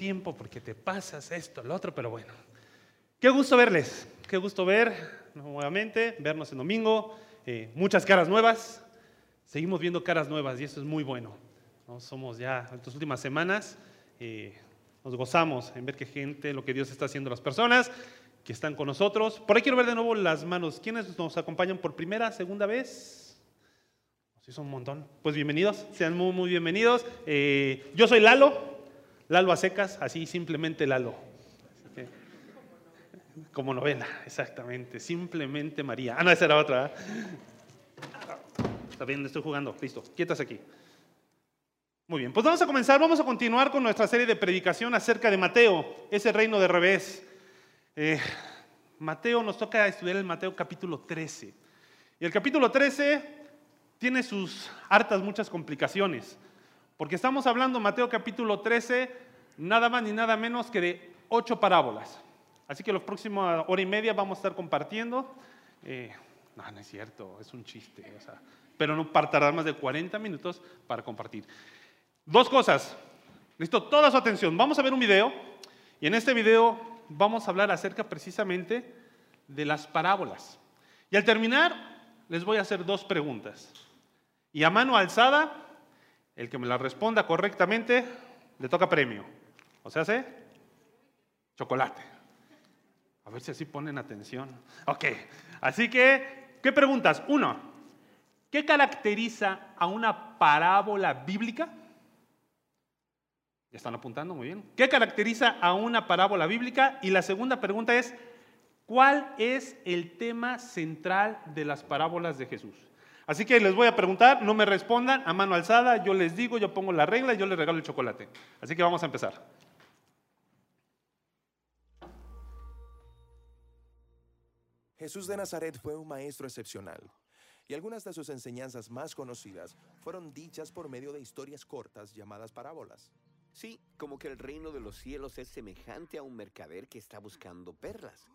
tiempo porque te pasas esto, lo otro, pero bueno. Qué gusto verles, qué gusto ver nuevamente, vernos en domingo, eh, muchas caras nuevas, seguimos viendo caras nuevas y eso es muy bueno. ¿no? Somos ya, en estas últimas semanas, eh, nos gozamos en ver qué gente, lo que Dios está haciendo a las personas que están con nosotros. Por ahí quiero ver de nuevo las manos. ¿Quiénes nos acompañan por primera, segunda vez? Sí, son un montón. Pues bienvenidos, sean muy, muy bienvenidos. Eh, yo soy Lalo, Lalo a secas, así simplemente Lalo. Como novela, exactamente. Simplemente María. Ah, no, esa era otra. Está bien, estoy jugando. Listo, quietas aquí. Muy bien, pues vamos a comenzar, vamos a continuar con nuestra serie de predicación acerca de Mateo, ese reino de revés. Eh, Mateo, nos toca estudiar el Mateo capítulo 13. Y el capítulo 13 tiene sus hartas, muchas complicaciones, porque estamos hablando, Mateo capítulo 13, nada más ni nada menos que de ocho parábolas. Así que la próxima hora y media vamos a estar compartiendo. Eh, no, no es cierto, es un chiste, o sea, pero no para más de 40 minutos para compartir. Dos cosas. Necesito toda su atención. Vamos a ver un video y en este video vamos a hablar acerca precisamente de las parábolas. Y al terminar les voy a hacer dos preguntas. Y a mano alzada, el que me la responda correctamente le toca premio. O sea, ¿sí? Chocolate. A ver si así ponen atención. Ok, así que, ¿qué preguntas? Uno, ¿qué caracteriza a una parábola bíblica? ¿Ya están apuntando? Muy bien. ¿Qué caracteriza a una parábola bíblica? Y la segunda pregunta es, ¿cuál es el tema central de las parábolas de Jesús? Así que les voy a preguntar, no me respondan a mano alzada, yo les digo, yo pongo la regla y yo les regalo el chocolate. Así que vamos a empezar. Jesús de Nazaret fue un maestro excepcional, y algunas de sus enseñanzas más conocidas fueron dichas por medio de historias cortas llamadas parábolas. Sí, como que el reino de los cielos es semejante a un mercader que está buscando perlas.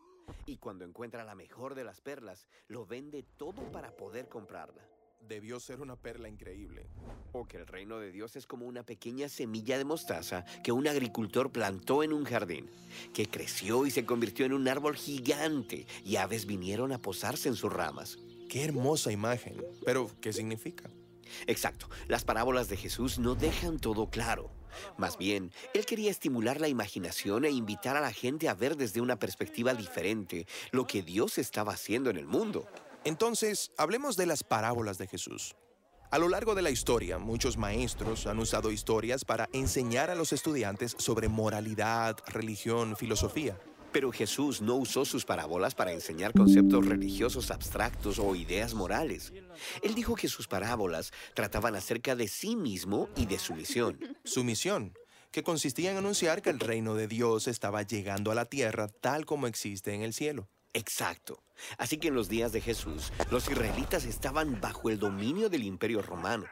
Y cuando encuentra la mejor de las perlas, lo vende todo para poder comprarla. Debió ser una perla increíble. O que el reino de Dios es como una pequeña semilla de mostaza que un agricultor plantó en un jardín, que creció y se convirtió en un árbol gigante y aves vinieron a posarse en sus ramas. Qué hermosa imagen. Pero, ¿qué significa? Exacto, las parábolas de Jesús no dejan todo claro. Más bien, él quería estimular la imaginación e invitar a la gente a ver desde una perspectiva diferente lo que Dios estaba haciendo en el mundo. Entonces, hablemos de las parábolas de Jesús. A lo largo de la historia, muchos maestros han usado historias para enseñar a los estudiantes sobre moralidad, religión, filosofía. Pero Jesús no usó sus parábolas para enseñar conceptos religiosos abstractos o ideas morales. Él dijo que sus parábolas trataban acerca de sí mismo y de su misión. Su misión, que consistía en anunciar que el reino de Dios estaba llegando a la tierra tal como existe en el cielo. Exacto. Así que en los días de Jesús, los israelitas estaban bajo el dominio del imperio romano.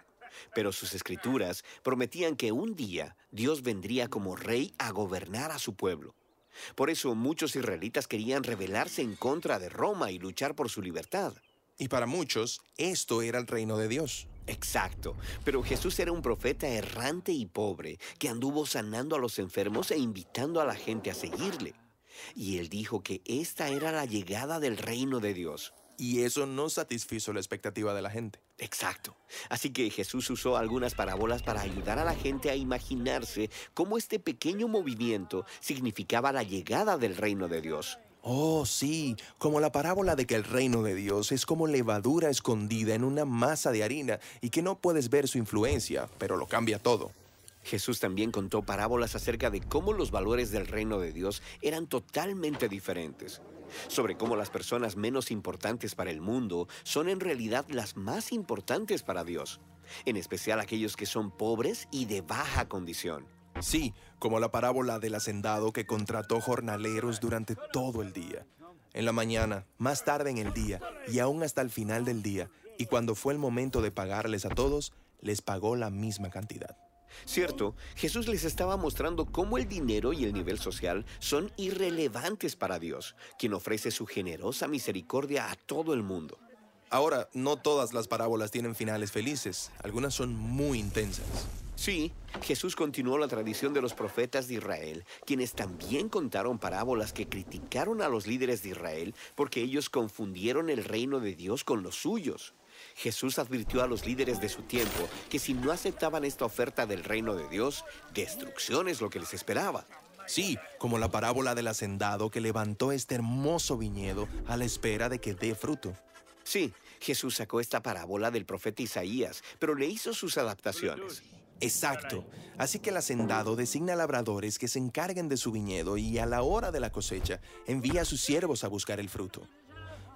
Pero sus escrituras prometían que un día Dios vendría como rey a gobernar a su pueblo. Por eso muchos israelitas querían rebelarse en contra de Roma y luchar por su libertad. Y para muchos, esto era el reino de Dios. Exacto, pero Jesús era un profeta errante y pobre que anduvo sanando a los enfermos e invitando a la gente a seguirle. Y él dijo que esta era la llegada del reino de Dios. Y eso no satisfizo la expectativa de la gente. Exacto. Así que Jesús usó algunas parábolas para ayudar a la gente a imaginarse cómo este pequeño movimiento significaba la llegada del reino de Dios. Oh, sí, como la parábola de que el reino de Dios es como levadura escondida en una masa de harina y que no puedes ver su influencia, pero lo cambia todo. Jesús también contó parábolas acerca de cómo los valores del reino de Dios eran totalmente diferentes, sobre cómo las personas menos importantes para el mundo son en realidad las más importantes para Dios, en especial aquellos que son pobres y de baja condición. Sí, como la parábola del hacendado que contrató jornaleros durante todo el día. En la mañana, más tarde en el día y aún hasta el final del día. Y cuando fue el momento de pagarles a todos, les pagó la misma cantidad. Cierto, Jesús les estaba mostrando cómo el dinero y el nivel social son irrelevantes para Dios, quien ofrece su generosa misericordia a todo el mundo. Ahora, no todas las parábolas tienen finales felices, algunas son muy intensas. Sí, Jesús continuó la tradición de los profetas de Israel, quienes también contaron parábolas que criticaron a los líderes de Israel porque ellos confundieron el reino de Dios con los suyos. Jesús advirtió a los líderes de su tiempo que si no aceptaban esta oferta del reino de Dios, destrucción es lo que les esperaba. Sí, como la parábola del hacendado que levantó este hermoso viñedo a la espera de que dé fruto. Sí, Jesús sacó esta parábola del profeta Isaías, pero le hizo sus adaptaciones. Exacto. Así que el hacendado designa labradores que se encarguen de su viñedo y a la hora de la cosecha envía a sus siervos a buscar el fruto.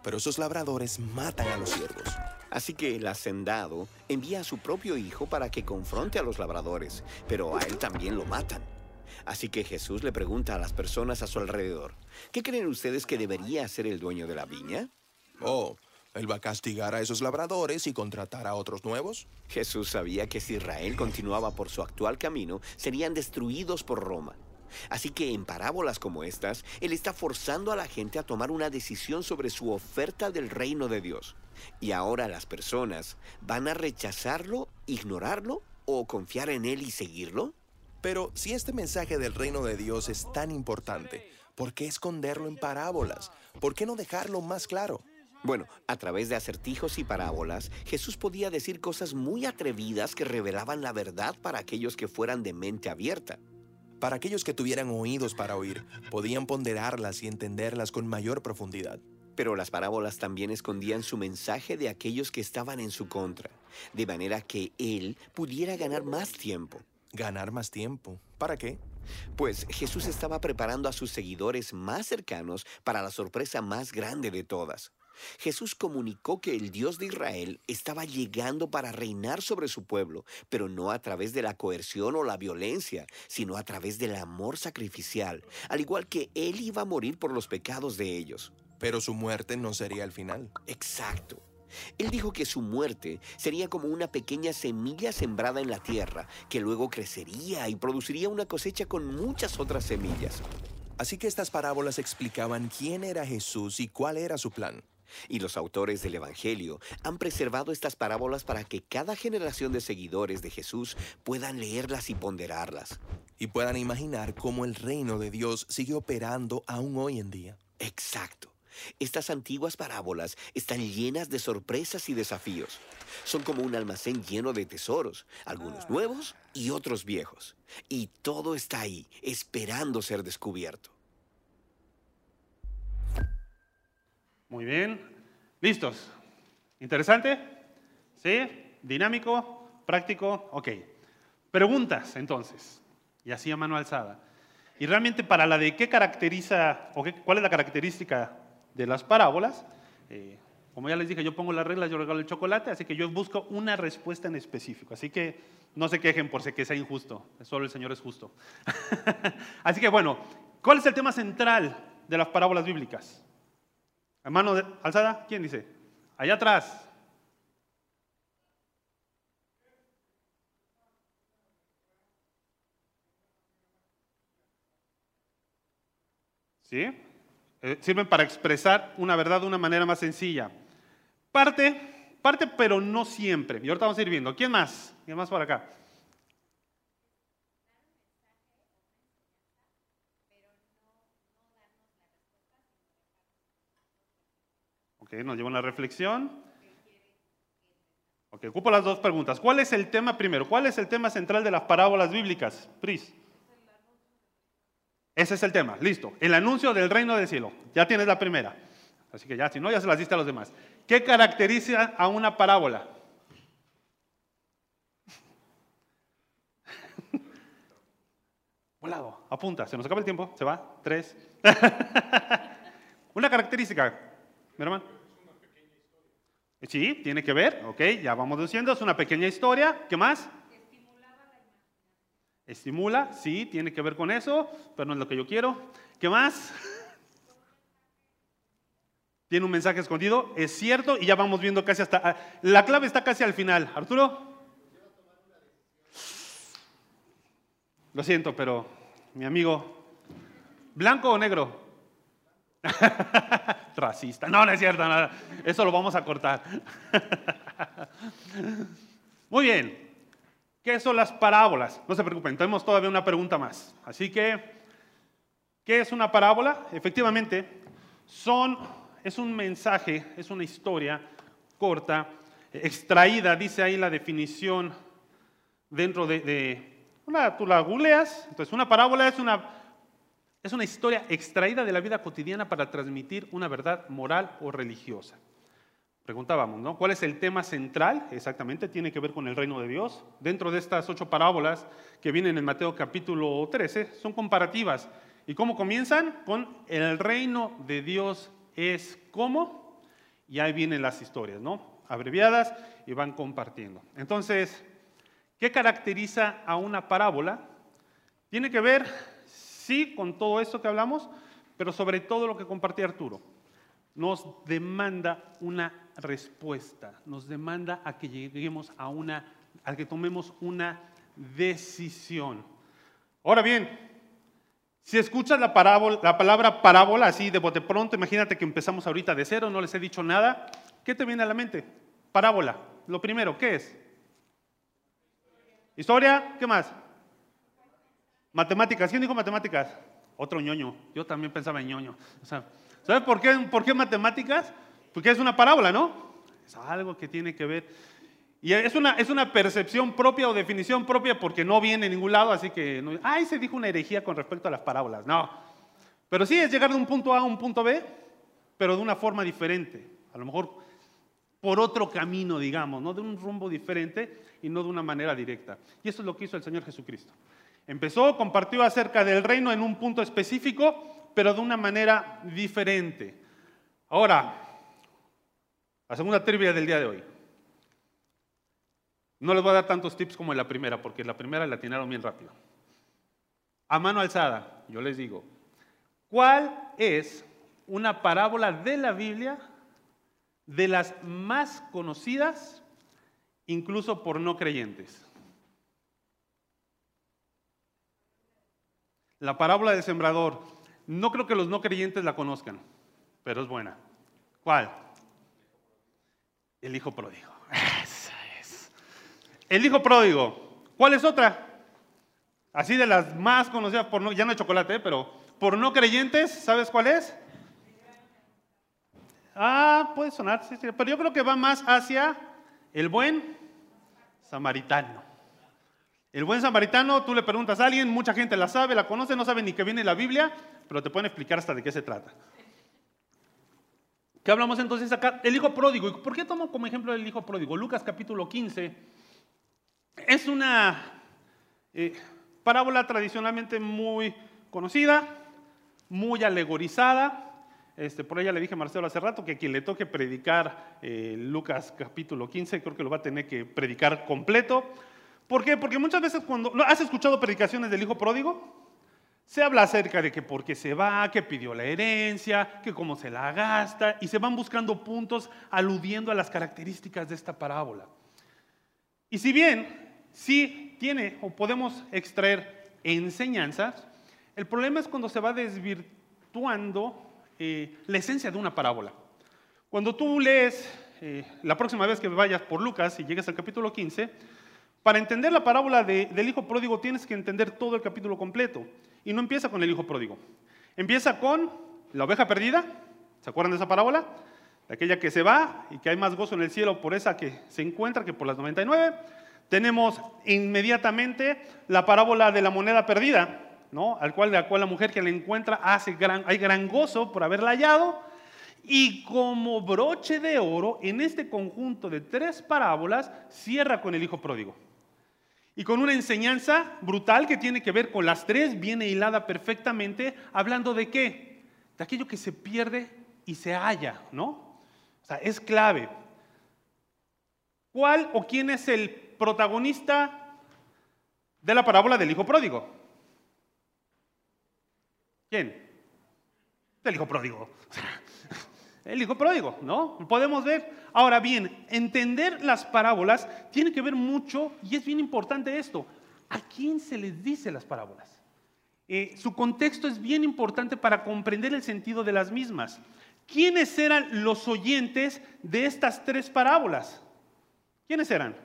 Pero esos labradores matan a los siervos. Así que el hacendado envía a su propio hijo para que confronte a los labradores, pero a él también lo matan. Así que Jesús le pregunta a las personas a su alrededor, ¿qué creen ustedes que debería hacer el dueño de la viña? Oh, ¿él va a castigar a esos labradores y contratar a otros nuevos? Jesús sabía que si Israel continuaba por su actual camino, serían destruidos por Roma. Así que en parábolas como estas, Él está forzando a la gente a tomar una decisión sobre su oferta del reino de Dios. Y ahora las personas van a rechazarlo, ignorarlo o confiar en Él y seguirlo. Pero si este mensaje del reino de Dios es tan importante, ¿por qué esconderlo en parábolas? ¿Por qué no dejarlo más claro? Bueno, a través de acertijos y parábolas, Jesús podía decir cosas muy atrevidas que revelaban la verdad para aquellos que fueran de mente abierta. Para aquellos que tuvieran oídos para oír, podían ponderarlas y entenderlas con mayor profundidad. Pero las parábolas también escondían su mensaje de aquellos que estaban en su contra, de manera que él pudiera ganar más tiempo. ¿Ganar más tiempo? ¿Para qué? Pues Jesús estaba preparando a sus seguidores más cercanos para la sorpresa más grande de todas. Jesús comunicó que el Dios de Israel estaba llegando para reinar sobre su pueblo, pero no a través de la coerción o la violencia, sino a través del amor sacrificial, al igual que Él iba a morir por los pecados de ellos. Pero su muerte no sería el final. Exacto. Él dijo que su muerte sería como una pequeña semilla sembrada en la tierra, que luego crecería y produciría una cosecha con muchas otras semillas. Así que estas parábolas explicaban quién era Jesús y cuál era su plan. Y los autores del Evangelio han preservado estas parábolas para que cada generación de seguidores de Jesús puedan leerlas y ponderarlas. Y puedan imaginar cómo el reino de Dios sigue operando aún hoy en día. Exacto. Estas antiguas parábolas están llenas de sorpresas y desafíos. Son como un almacén lleno de tesoros, algunos nuevos y otros viejos. Y todo está ahí, esperando ser descubierto. Muy bien. ¿Listos? ¿Interesante? ¿Sí? ¿Dinámico? ¿Práctico? Ok. Preguntas, entonces. Y así a mano alzada. Y realmente para la de qué caracteriza, o qué, cuál es la característica de las parábolas, eh, como ya les dije, yo pongo las reglas, yo regalo el chocolate, así que yo busco una respuesta en específico. Así que no se quejen por que sea injusto, solo el Señor es justo. así que bueno, ¿cuál es el tema central de las parábolas bíblicas? Mano alzada, ¿quién dice? Allá atrás. ¿Sí? Eh, sirven para expresar una verdad de una manera más sencilla. Parte, parte, pero no siempre. Y ahorita vamos a ir viendo. ¿Quién más? ¿Quién más por acá? Ok, nos lleva una reflexión. Ok, ocupo las dos preguntas. ¿Cuál es el tema primero? ¿Cuál es el tema central de las parábolas bíblicas? Pris. Ese es el tema, listo. El anuncio del reino del cielo. Ya tienes la primera. Así que ya, si no, ya se las diste a los demás. ¿Qué caracteriza a una parábola? Volado, apunta, se nos acaba el tiempo, se va, tres. una característica, mi hermano. Sí, tiene que ver, ok, ya vamos diciendo, es una pequeña historia. ¿Qué más? Estimula, sí, tiene que ver con eso, pero no es lo que yo quiero. ¿Qué más? Tiene un mensaje escondido, es cierto, y ya vamos viendo casi hasta... Ah, la clave está casi al final. Arturo. Lo siento, pero mi amigo, ¿blanco o negro? Racista. No, no es cierto, nada. Eso lo vamos a cortar. Muy bien. ¿Qué son las parábolas? No se preocupen, tenemos todavía una pregunta más. Así que, ¿qué es una parábola? Efectivamente, son, es un mensaje, es una historia corta, extraída, dice ahí la definición dentro de, una, tú la googleas, entonces una parábola es una, es una historia extraída de la vida cotidiana para transmitir una verdad moral o religiosa. Preguntábamos, ¿no? ¿Cuál es el tema central? Exactamente, tiene que ver con el reino de Dios. Dentro de estas ocho parábolas que vienen en Mateo capítulo 13, son comparativas. ¿Y cómo comienzan? Con el reino de Dios es como, y ahí vienen las historias, ¿no? Abreviadas y van compartiendo. Entonces, ¿qué caracteriza a una parábola? Tiene que ver, sí, con todo esto que hablamos, pero sobre todo lo que compartía Arturo. Nos demanda una respuesta, nos demanda a que lleguemos a una, a que tomemos una decisión. Ahora bien, si escuchas la, parábola, la palabra parábola así de bote pronto, imagínate que empezamos ahorita de cero, no les he dicho nada, ¿qué te viene a la mente? Parábola. Lo primero, ¿qué es? Historia, ¿qué más? Matemáticas. ¿Quién dijo matemáticas? Otro ñoño. Yo también pensaba en ñoño. ¿Sabes por qué, por qué matemáticas? Porque es una parábola, ¿no? Es algo que tiene que ver. Y es una, es una percepción propia o definición propia porque no viene en ningún lado, así que, no, ay, se dijo una herejía con respecto a las parábolas. No. Pero sí es llegar de un punto A a un punto B, pero de una forma diferente. A lo mejor por otro camino, digamos, ¿no? De un rumbo diferente y no de una manera directa. Y eso es lo que hizo el Señor Jesucristo. Empezó, compartió acerca del reino en un punto específico, pero de una manera diferente. Ahora, la segunda trivia del día de hoy. No les voy a dar tantos tips como en la primera, porque la primera la atinaron bien rápido. A mano alzada, yo les digo, ¿cuál es una parábola de la Biblia de las más conocidas, incluso por no creyentes? La parábola del sembrador. No creo que los no creyentes la conozcan, pero es buena. ¿Cuál? El hijo pródigo. El hijo pródigo. ¿Cuál es otra? Así de las más conocidas por no, ya no hay chocolate, ¿eh? pero por no creyentes, ¿sabes cuál es? Ah, puede sonar, sí, sí, pero yo creo que va más hacia el buen samaritano. El buen samaritano, tú le preguntas a alguien, mucha gente la sabe, la conoce, no sabe ni que viene la Biblia, pero te pueden explicar hasta de qué se trata. ¿Qué hablamos entonces acá? El hijo pródigo. ¿Por qué tomo como ejemplo el hijo pródigo? Lucas capítulo 15 es una eh, parábola tradicionalmente muy conocida, muy alegorizada. Este, por ella le dije a Marcelo hace rato que quien le toque predicar eh, Lucas capítulo 15, creo que lo va a tener que predicar completo. ¿Por qué? Porque muchas veces cuando... ¿Has escuchado predicaciones del hijo pródigo? Se habla acerca de que por qué se va, que pidió la herencia, que cómo se la gasta, y se van buscando puntos aludiendo a las características de esta parábola. Y si bien sí tiene o podemos extraer enseñanzas, el problema es cuando se va desvirtuando eh, la esencia de una parábola. Cuando tú lees, eh, la próxima vez que vayas por Lucas y llegues al capítulo 15, para entender la parábola del hijo pródigo tienes que entender todo el capítulo completo. Y no empieza con el hijo pródigo. Empieza con la oveja perdida. ¿Se acuerdan de esa parábola? De aquella que se va y que hay más gozo en el cielo por esa que se encuentra que por las 99. Tenemos inmediatamente la parábola de la moneda perdida, ¿no? al cual, la cual la mujer que la encuentra hace gran, hay gran gozo por haberla hallado. Y como broche de oro, en este conjunto de tres parábolas, cierra con el hijo pródigo. Y con una enseñanza brutal que tiene que ver con las tres, viene hilada perfectamente, hablando de qué? De aquello que se pierde y se halla, ¿no? O sea, es clave. ¿Cuál o quién es el protagonista de la parábola del hijo pródigo. ¿Quién? El hijo pródigo. El hijo pródigo, ¿no? Podemos ver. Ahora bien, entender las parábolas tiene que ver mucho, y es bien importante esto, ¿a quién se les dice las parábolas? Eh, su contexto es bien importante para comprender el sentido de las mismas. ¿Quiénes eran los oyentes de estas tres parábolas? ¿Quiénes eran?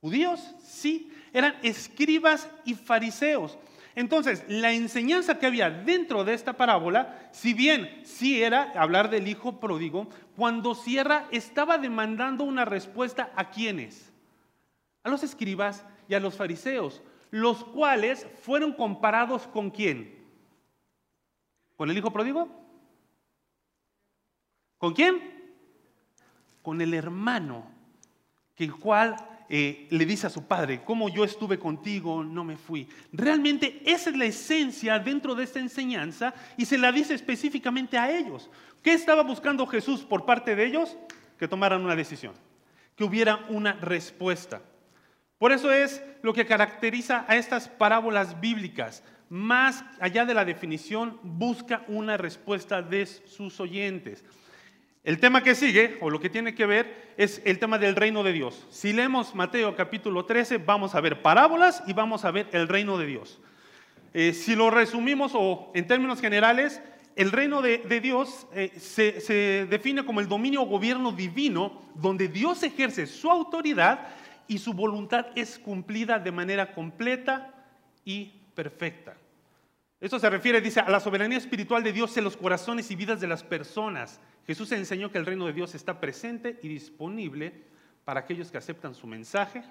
Judíos, sí, eran escribas y fariseos. Entonces, la enseñanza que había dentro de esta parábola, si bien sí era hablar del hijo pródigo, cuando cierra estaba demandando una respuesta a quiénes? A los escribas y a los fariseos, los cuales fueron comparados con quién? ¿Con el hijo pródigo? ¿Con quién? Con el hermano, que el cual eh, le dice a su padre, como yo estuve contigo, no me fui. Realmente esa es la esencia dentro de esta enseñanza y se la dice específicamente a ellos. ¿Qué estaba buscando Jesús por parte de ellos? Que tomaran una decisión, que hubiera una respuesta. Por eso es lo que caracteriza a estas parábolas bíblicas. Más allá de la definición, busca una respuesta de sus oyentes. El tema que sigue, o lo que tiene que ver, es el tema del reino de Dios. Si leemos Mateo capítulo 13, vamos a ver parábolas y vamos a ver el reino de Dios. Eh, si lo resumimos o en términos generales, el reino de, Dios eh, se, se define como el dominio o gobierno divino donde Dios ejerce su autoridad y su voluntad es cumplida de manera completa y perfecta. Esto se refiere, dice, a la soberanía espiritual de Dios en los corazones y vidas de las personas. Jesús enseñó que el reino de Dios está presente y disponible para aquellos que aceptan su mensaje,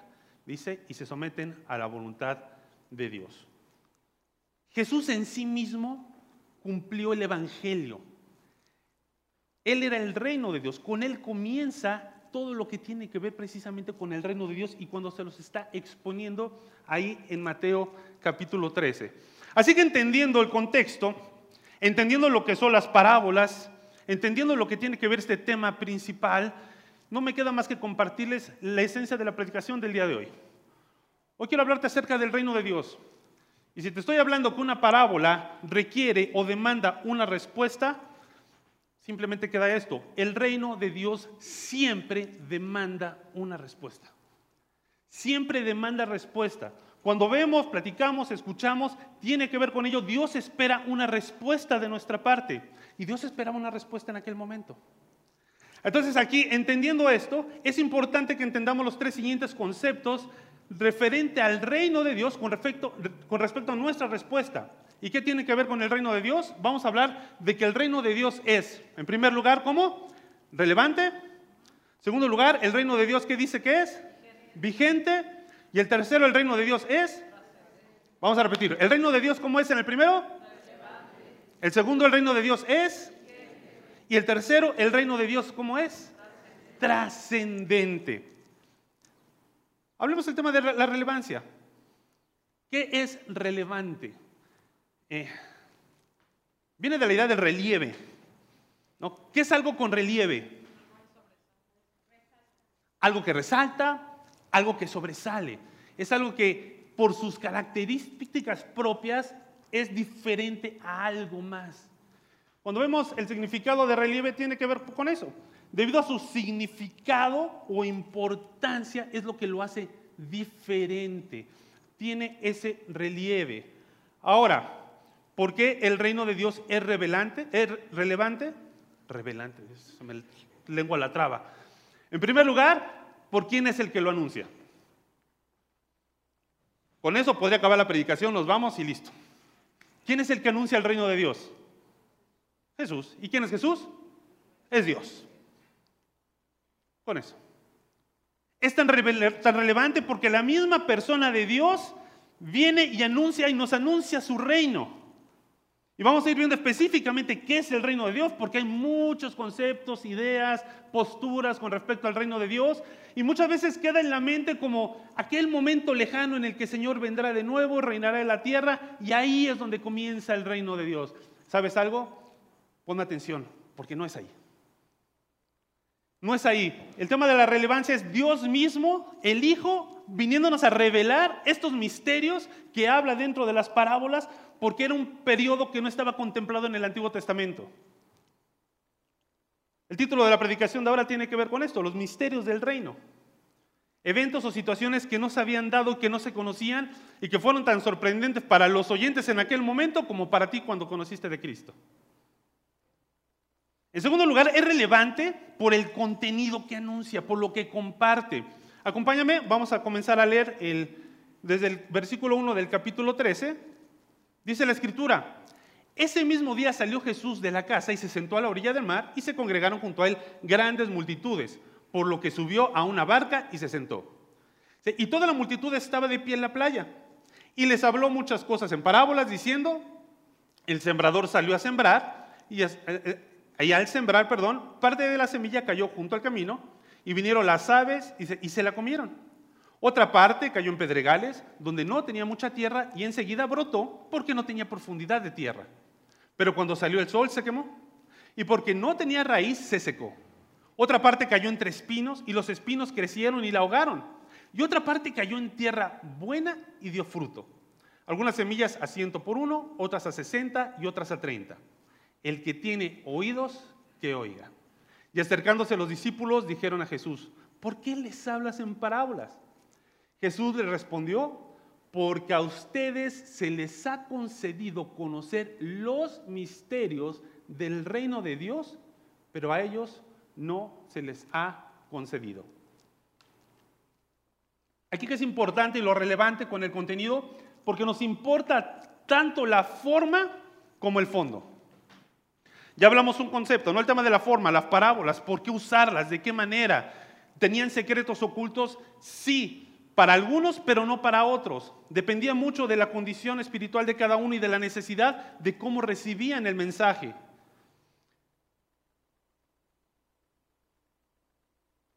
dice, y se someten a la voluntad de Dios. Jesús en sí mismo cumplió el Evangelio. Él era el reino de Dios. Con él comienza todo lo que tiene que ver precisamente con el reino de Dios y cuando se los está exponiendo ahí en Mateo capítulo 13. Así que entendiendo el contexto, entendiendo lo que son las parábolas, entendiendo lo que tiene que ver este tema principal, no me queda más que compartirles la esencia de la predicación del día de hoy. Hoy quiero hablarte acerca del reino de Dios. Y si te estoy hablando que una parábola requiere o demanda una respuesta, simplemente queda esto. El reino de Dios siempre demanda una respuesta. Siempre demanda respuesta. Cuando vemos, platicamos, escuchamos, tiene que ver con ello. Dios espera una respuesta de nuestra parte. Y Dios esperaba una respuesta en aquel momento. Entonces aquí, entendiendo esto, es importante que entendamos los tres siguientes conceptos referente al reino de Dios con respecto, con respecto a nuestra respuesta. ¿Y qué tiene que ver con el reino de Dios? Vamos a hablar de que el reino de Dios es, en primer lugar, ¿cómo? Relevante. Segundo lugar, el reino de Dios, ¿qué dice que es? Vigente. Y el tercero, el reino de Dios es. Vamos a repetir. ¿El reino de Dios cómo es en el primero? El segundo, el reino de Dios es. Y el tercero, el reino de Dios, ¿cómo es? Trascendente. Hablemos del tema de la relevancia. ¿Qué es relevante? Eh, viene de la idea del relieve. ¿no? ¿Qué es algo con relieve? Algo que resalta, algo que sobresale. Es algo que por sus características propias es diferente a algo más. Cuando vemos el significado de relieve tiene que ver con eso. Debido a su significado o importancia es lo que lo hace diferente. Tiene ese relieve. Ahora, ¿por qué el reino de Dios es revelante? ¿Es relevante? Revelante, me lengua la traba. En primer lugar, ¿por quién es el que lo anuncia? Con eso podría acabar la predicación, nos vamos y listo. ¿Quién es el que anuncia el reino de Dios? Jesús. ¿Y quién es Jesús? Es Dios. Con eso. Es tan, tan relevante porque la misma persona de Dios viene y anuncia y nos anuncia su reino. Y vamos a ir viendo específicamente qué es el reino de Dios, porque hay muchos conceptos, ideas, posturas con respecto al reino de Dios, y muchas veces queda en la mente como aquel momento lejano en el que el Señor vendrá de nuevo, reinará en la tierra, y ahí es donde comienza el reino de Dios. ¿Sabes algo? Pon atención, porque no es ahí. No es ahí. El tema de la relevancia es Dios mismo, el Hijo, viniéndonos a revelar estos misterios que habla dentro de las parábolas porque era un periodo que no estaba contemplado en el Antiguo Testamento. El título de la predicación de ahora tiene que ver con esto, los misterios del reino. Eventos o situaciones que no se habían dado, que no se conocían y que fueron tan sorprendentes para los oyentes en aquel momento como para ti cuando conociste de Cristo. En segundo lugar, es relevante por el contenido que anuncia, por lo que comparte. Acompáñame, vamos a comenzar a leer el, desde el versículo 1 del capítulo 13. Dice la escritura, ese mismo día salió Jesús de la casa y se sentó a la orilla del mar y se congregaron junto a él grandes multitudes, por lo que subió a una barca y se sentó. Y toda la multitud estaba de pie en la playa y les habló muchas cosas en parábolas diciendo, el sembrador salió a sembrar y, eh, eh, al sembrar, perdón, parte de la semilla cayó junto al camino y vinieron las aves y se, y se la comieron. Otra parte cayó en pedregales donde no tenía mucha tierra y enseguida brotó porque no tenía profundidad de tierra. Pero cuando salió el sol se quemó y porque no tenía raíz se secó. Otra parte cayó entre espinos y los espinos crecieron y la ahogaron. Y otra parte cayó en tierra buena y dio fruto. Algunas semillas a ciento por uno, otras a sesenta y otras a treinta. El que tiene oídos, que oiga. Y acercándose los discípulos dijeron a Jesús, ¿por qué les hablas en parábolas? Jesús le respondió, porque a ustedes se les ha concedido conocer los misterios del reino de Dios, pero a ellos no se les ha concedido. Aquí que es importante y lo relevante con el contenido, porque nos importa tanto la forma como el fondo. Ya hablamos un concepto, no el tema de la forma, las parábolas, por qué usarlas, de qué manera. ¿Tenían secretos ocultos? Sí, para algunos, pero no para otros. Dependía mucho de la condición espiritual de cada uno y de la necesidad de cómo recibían el mensaje.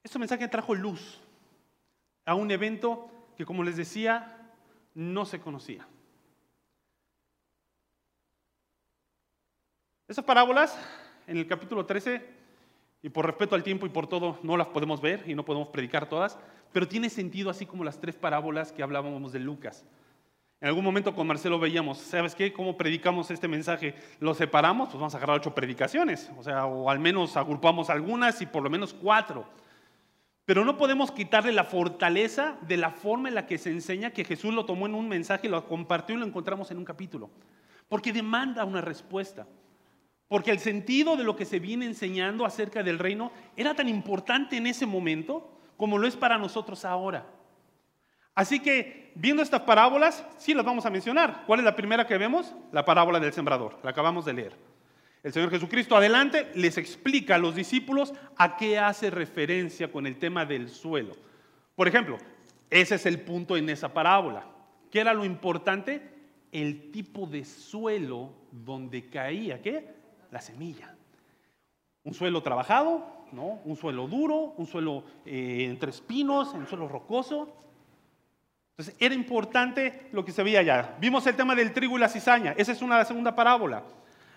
Este mensaje trajo luz a un evento que, como les decía, no se conocía. Esas parábolas, en el capítulo 13, y por respeto al tiempo y por todo, no las podemos ver y no podemos predicar todas, pero tiene sentido así como las tres parábolas que hablábamos de Lucas. En algún momento con Marcelo veíamos, ¿sabes qué? ¿Cómo predicamos este mensaje? ¿Lo separamos? Pues vamos a agarrar ocho predicaciones, o sea, o al menos agrupamos algunas y por lo menos cuatro. Pero no podemos quitarle la fortaleza de la forma en la que se enseña que Jesús lo tomó en un mensaje, lo compartió y lo encontramos en un capítulo. Porque demanda una respuesta. Porque el sentido de lo que se viene enseñando acerca del reino era tan importante en ese momento como lo es para nosotros ahora. Así que, viendo estas parábolas, sí las vamos a mencionar. ¿Cuál es la primera que vemos? La parábola del sembrador, la acabamos de leer. El Señor Jesucristo adelante les explica a los discípulos a qué hace referencia con el tema del suelo. Por ejemplo, ese es el punto en esa parábola. ¿Qué era lo importante? El tipo de suelo donde caía, ¿qué? La semilla. Un suelo trabajado, ¿no? Un suelo duro, un suelo eh, entre espinos, un suelo rocoso. Entonces, era importante lo que se veía allá. Vimos el tema del trigo y la cizaña. Esa es una la segunda parábola.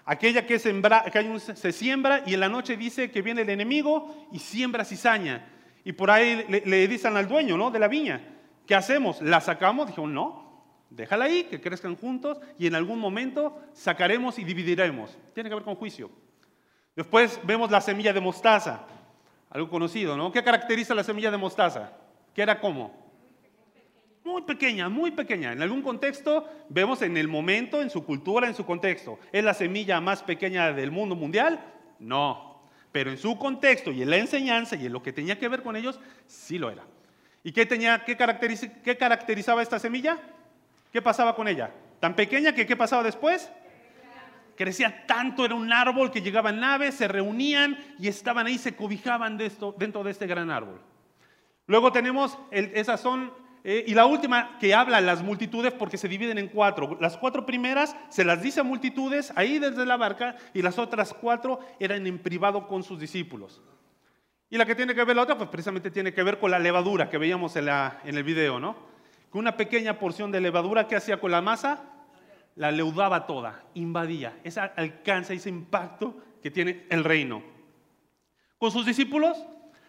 Aquella que, se siembra y en la noche dice que viene el enemigo y siembra cizaña. Y por ahí le, dicen al dueño ¿no? de la viña, ¿qué hacemos? ¿La sacamos? Dijo, no, déjala ahí, que crezcan juntos y en algún momento sacaremos y dividiremos. Tiene que ver con juicio. Después vemos la semilla de mostaza, algo conocido, ¿no? ¿Qué caracteriza la semilla de mostaza? ¿Qué era cómo? Muy pequeña, muy pequeña. En algún contexto vemos en el momento, en su cultura, en su contexto. ¿Es la semilla más pequeña del mundo mundial? No. Pero en su contexto y en la enseñanza y en lo que tenía que ver con ellos, sí lo era. ¿Y qué, tenía, qué, qué caracterizaba esta semilla? ¿Qué pasaba con ella? Tan pequeña que ¿qué pasaba después? Crecía tanto, era un árbol que llegaban naves, se reunían y estaban ahí, se cobijaban dentro de este gran árbol. Luego tenemos, esas son eh, y la última que habla las multitudes porque se dividen en cuatro. Las cuatro primeras se las dice a multitudes ahí desde la barca y las otras cuatro eran en privado con sus discípulos. Y la que tiene que ver la otra, pues precisamente tiene que ver con la levadura que veíamos en el video, ¿no? Que una pequeña porción de levadura que hacía con la masa, la leudaba toda, invadía. Ese alcance, ese impacto que tiene el reino. Con sus discípulos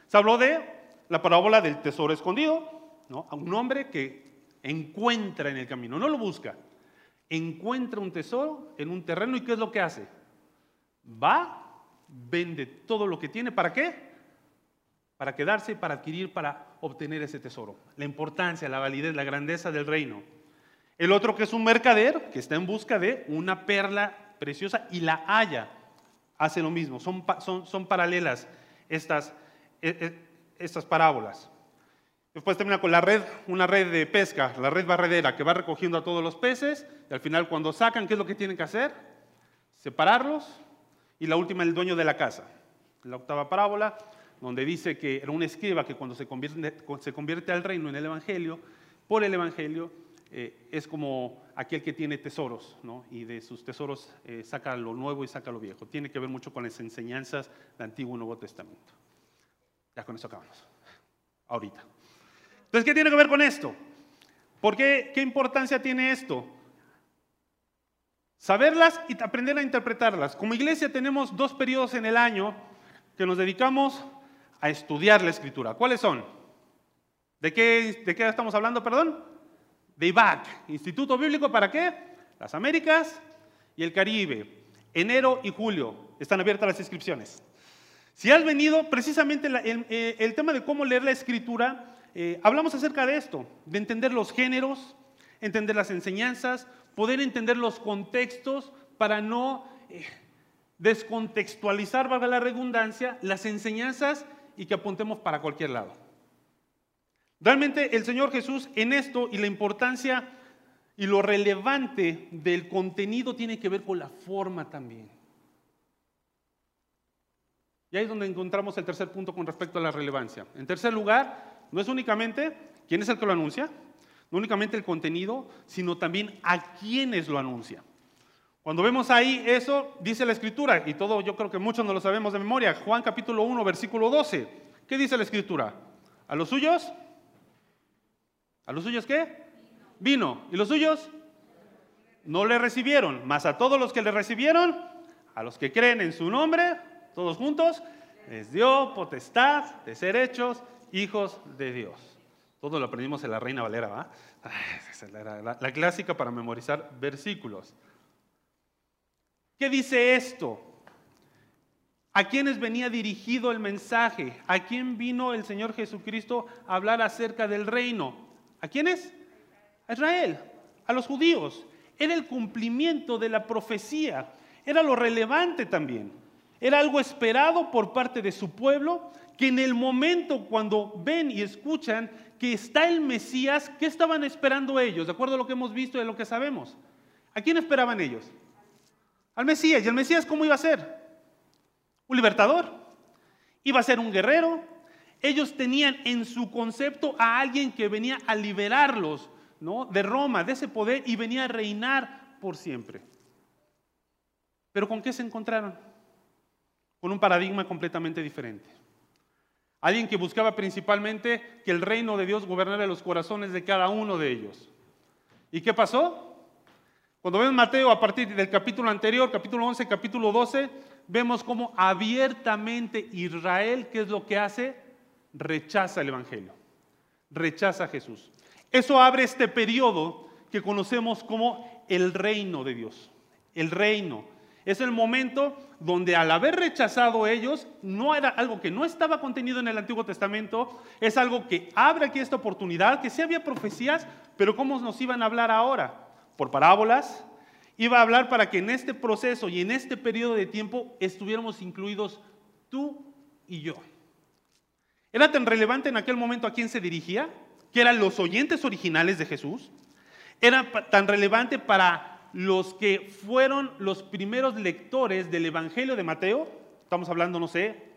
se habló de la parábola del tesoro escondido, a un hombre que encuentra en el camino, no lo busca, encuentra un tesoro en un terreno y ¿qué es lo que hace? Va, vende todo lo que tiene, ¿para qué? Para quedarse, para adquirir, para obtener ese tesoro. La importancia, la validez, la grandeza del reino. El otro que es un mercader, que está en busca de una perla preciosa y la halla, hace lo mismo. Son, son, son paralelas estas, e, e, estas parábolas. Después termina con la red, una red de pesca, la red barredera, que va recogiendo a todos los peces. Y al final, cuando sacan, ¿qué es lo que tienen que hacer? Separarlos. Y la última, el dueño de la casa. La octava parábola, donde dice que era un escriba que cuando se convierte, al reino en el Evangelio, por el Evangelio, eh, es como aquel que tiene tesoros, ¿no? y de sus tesoros eh, saca lo nuevo y saca lo viejo. Tiene que ver mucho con las enseñanzas del Antiguo y Nuevo Testamento. Ya con eso acabamos. Ahorita. Entonces, ¿qué tiene que ver con esto? ¿Por qué? ¿Qué importancia tiene esto? Saberlas y aprender a interpretarlas. Como iglesia tenemos dos periodos en el año que nos dedicamos a estudiar la escritura. ¿Cuáles son? ¿De qué, de qué estamos hablando, perdón? De IBAC, Instituto Bíblico para qué? Las Américas y el Caribe. Enero y julio están abiertas las inscripciones. Si has venido, precisamente el, eh, el tema de cómo leer la escritura eh, hablamos acerca de esto, de entender los géneros, entender las enseñanzas, poder entender los contextos para no eh, descontextualizar, valga la redundancia, las enseñanzas y que apuntemos para cualquier lado. Realmente el Señor Jesús en esto y la importancia y lo relevante del contenido tiene que ver con la forma también. Y ahí es donde encontramos el tercer punto con respecto a la relevancia. En tercer lugar, no es únicamente quién es el que lo anuncia, no únicamente el contenido, sino también a quiénes lo anuncia. Cuando vemos ahí eso, dice la escritura, y todo yo creo que muchos no lo sabemos de memoria, Juan capítulo 1, versículo 12. ¿Qué dice la escritura? ¿A los suyos? ¿A los suyos qué? Vino. ¿Y los suyos? No le recibieron, mas a todos los que le recibieron, a los que creen en su nombre, todos juntos, les dio potestad de ser hechos hijos de Dios. Todo lo aprendimos en la Reina Valera, ¿va? La, la clásica para memorizar versículos. ¿Qué dice esto? ¿A quiénes venía dirigido el mensaje? ¿A quién vino el Señor Jesucristo a hablar acerca del reino? ¿A quiénes? A Israel, a los judíos. Era el cumplimiento de la profecía. Era lo relevante también. Era algo esperado por parte de su pueblo que en el momento cuando ven y escuchan que está el Mesías, ¿qué estaban esperando ellos? De acuerdo a lo que hemos visto y a lo que sabemos. ¿A quién esperaban ellos? Al Mesías. ¿Y el Mesías cómo iba a ser? Un libertador. Iba a ser un guerrero. Ellos tenían en su concepto a alguien que venía a liberarlos ¿no? de Roma, de ese poder, y venía a reinar por siempre. Pero ¿con qué se encontraron? Con un paradigma completamente diferente. Alguien que buscaba principalmente que el reino de Dios gobernara los corazones de cada uno de ellos. ¿Y qué pasó? Cuando vemos Mateo a partir del capítulo anterior, capítulo 11, capítulo 12, vemos cómo abiertamente Israel, ¿qué es lo que hace? Rechaza el Evangelio, rechaza a Jesús. Eso abre este periodo que conocemos como el reino de Dios, el reino. Es el momento donde al haber rechazado ellos, no era algo que no estaba contenido en el Antiguo Testamento, es algo que abre aquí esta oportunidad, que sí había profecías, pero ¿cómo nos iban a hablar ahora? Por parábolas. Iba a hablar para que en este proceso y en este periodo de tiempo estuviéramos incluidos tú y yo. Era tan relevante en aquel momento a quién se dirigía, que eran los oyentes originales de Jesús. Era tan relevante para los que fueron los primeros lectores del Evangelio de Mateo, estamos hablando, no sé,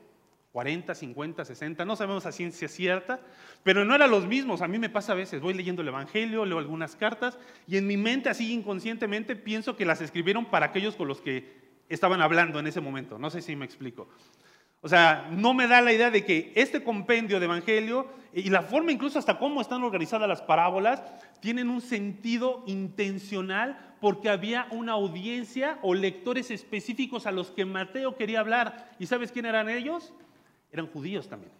40, 50, 60, no sabemos a ciencia cierta, pero no eran los mismos. A mí me pasa a veces, voy leyendo el Evangelio, leo algunas cartas y en mi mente, así inconscientemente, pienso que las escribieron para aquellos con los que estaban hablando en ese momento. No sé si me explico. O sea, no me da la idea de que este compendio de Evangelio y la forma incluso hasta cómo están organizadas las parábolas tienen un sentido intencional porque había una audiencia o lectores específicos a los que Mateo quería hablar. ¿Y sabes quién eran ellos? Eran judíos también.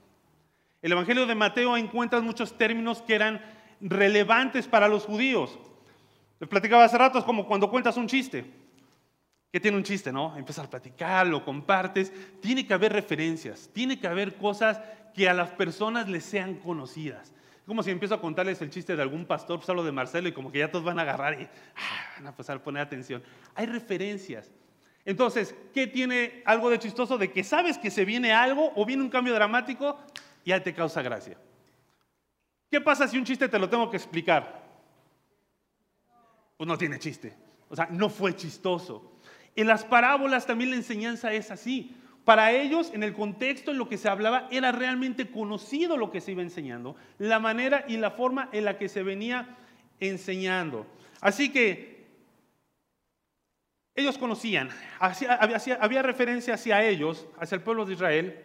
El Evangelio de Mateo encuentra muchos términos que eran relevantes para los judíos. Les platicaba hace rato, es como cuando cuentas un chiste que tiene un chiste, ¿no? Empiezas a platicar, lo compartes. Tiene que haber referencias, tiene que haber cosas que a las personas les sean conocidas. Como si empiezo a contarles el chiste de algún pastor, pues de Marcelo y como que ya todos van a agarrar y ah, van a pasar a poner atención. Hay referencias. Entonces, ¿qué tiene algo de chistoso? De que sabes que se viene algo o viene un cambio dramático y ya te causa gracia. ¿Qué pasa si un chiste te lo tengo que explicar? Pues no tiene chiste. O sea, no fue chistoso. En las parábolas también la enseñanza es así. Para ellos, en el contexto en lo que se hablaba, era realmente conocido lo que se iba enseñando, la manera y la forma en la que se venía enseñando. Así que ellos conocían, había, referencia hacia ellos, hacia el pueblo de Israel,